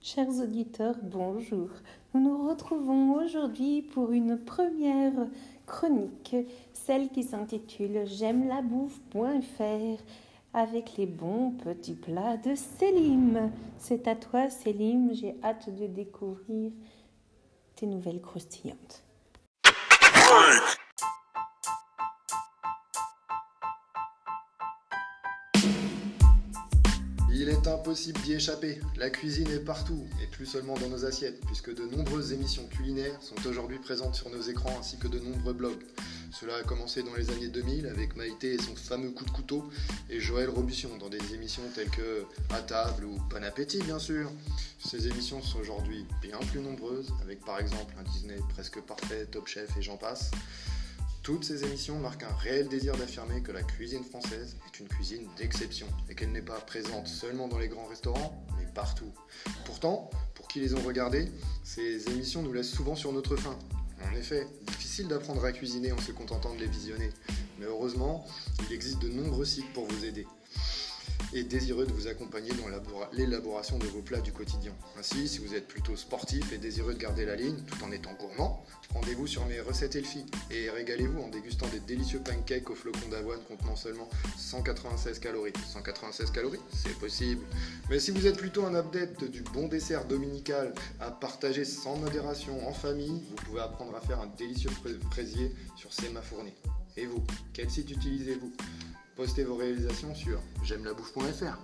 Chers auditeurs, bonjour. Nous nous retrouvons aujourd'hui pour une première chronique, celle qui s'intitule J'aime la bouffe.fr avec les bons petits plats de Célim. C'est à toi Célim, j'ai hâte de découvrir tes nouvelles croustillantes. Il est impossible d'y échapper. La cuisine est partout, et plus seulement dans nos assiettes, puisque de nombreuses émissions culinaires sont aujourd'hui présentes sur nos écrans ainsi que de nombreux blogs. Cela a commencé dans les années 2000 avec Maïté et son fameux coup de couteau, et Joël Robuchon dans des émissions telles que À table ou Bon appétit bien sûr. Ces émissions sont aujourd'hui bien plus nombreuses, avec par exemple un Disney presque parfait, Top Chef et j'en passe. Toutes ces émissions marquent un réel désir d'affirmer que la cuisine française est une cuisine d'exception et qu'elle n'est pas présente seulement dans les grands restaurants, mais partout. Pourtant, pour qui les ont regardées, ces émissions nous laissent souvent sur notre faim. En effet, difficile d'apprendre à cuisiner en se contentant de les visionner, mais heureusement, il existe de nombreux sites pour vous aider et désireux de vous accompagner dans l'élaboration de vos plats du quotidien. Ainsi, si vous êtes plutôt sportif et désireux de garder la ligne tout en étant gourmand, rendez-vous sur mes recettes Elfie et régalez-vous en dégustant des délicieux pancakes aux flocons d'avoine contenant seulement 196 calories. 196 calories C'est possible. Mais si vous êtes plutôt un adepte du bon dessert dominical à partager sans modération en famille, vous pouvez apprendre à faire un délicieux fraisier sur Sema Fournier. Et vous, quel site utilisez-vous? Postez vos réalisations sur j'aime la bouffe.fr.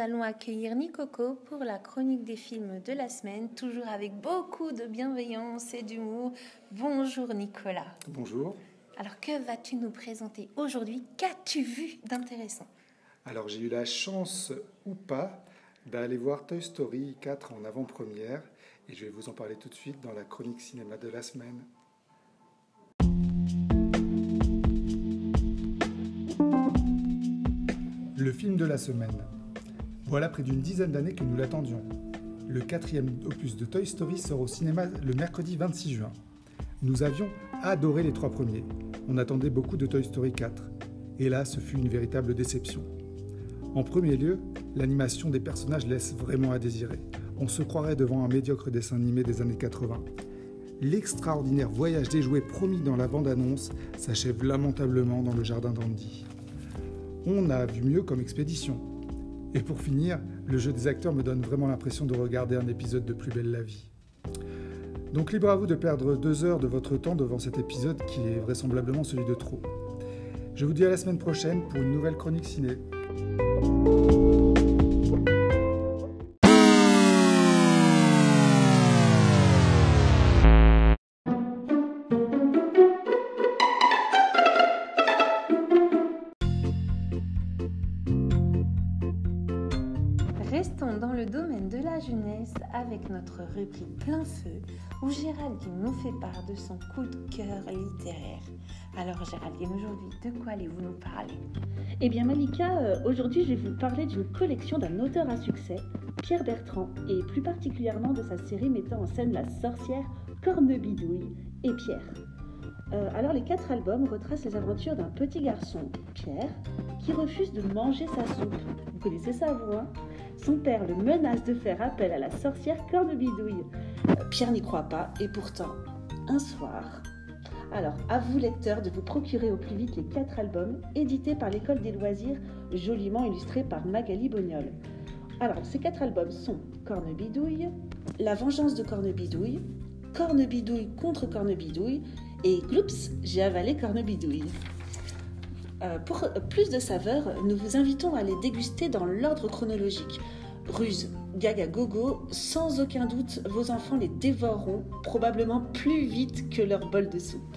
allons accueillir Nicoco pour la chronique des films de la semaine, toujours avec beaucoup de bienveillance et d'humour. Bonjour Nicolas. Bonjour. Alors, que vas-tu nous présenter aujourd'hui? Qu'as-tu vu d'intéressant? Alors, j'ai eu la chance ou pas d'aller voir Toy Story 4 en avant-première et je vais vous en parler tout de suite dans la chronique cinéma de la semaine. Le film de la semaine. Voilà près d'une dizaine d'années que nous l'attendions. Le quatrième opus de Toy Story sort au cinéma le mercredi 26 juin. Nous avions adoré les trois premiers. On attendait beaucoup de Toy Story 4. Et là, ce fut une véritable déception. En premier lieu, l'animation des personnages laisse vraiment à désirer. On se croirait devant un médiocre dessin animé des années 80. L'extraordinaire voyage des jouets promis dans la bande-annonce s'achève lamentablement dans le jardin d'Andy on a vu mieux comme expédition. Et pour finir, le jeu des acteurs me donne vraiment l'impression de regarder un épisode de Plus belle la vie. Donc libre à vous de perdre deux heures de votre temps devant cet épisode qui est vraisemblablement celui de trop. Je vous dis à la semaine prochaine pour une nouvelle chronique ciné. Restons dans le domaine de la jeunesse avec notre rubrique Plein Feu où Géraldine nous fait part de son coup de cœur littéraire. Alors Géraldine, aujourd'hui, de quoi allez-vous nous parler? Eh bien Malika, euh, aujourd'hui je vais vous parler d'une collection d'un auteur à succès, Pierre Bertrand, et plus particulièrement de sa série mettant en scène la sorcière Cornebidouille et Pierre. Euh, alors les quatre albums retracent les aventures d'un petit garçon, Pierre, qui refuse de manger sa soupe. Vous connaissez ça, vous, hein? Son père le menace de faire appel à la sorcière Cornebidouille. Euh, Pierre n'y croit pas, et pourtant, un soir... Alors, à vous lecteurs de vous procurer au plus vite les quatre albums édités par l'École des loisirs, joliment illustrés par Magali Bognol. Alors, ces quatre albums sont Cornebidouille, La vengeance de Cornebidouille, Cornebidouille contre Cornebidouille et Gloops, j'ai avalé Cornebidouille. Euh, pour plus de saveurs, nous vous invitons à les déguster dans l'ordre chronologique. Ruse, gaga gogo, sans aucun doute, vos enfants les dévoreront probablement plus vite que leur bol de soupe.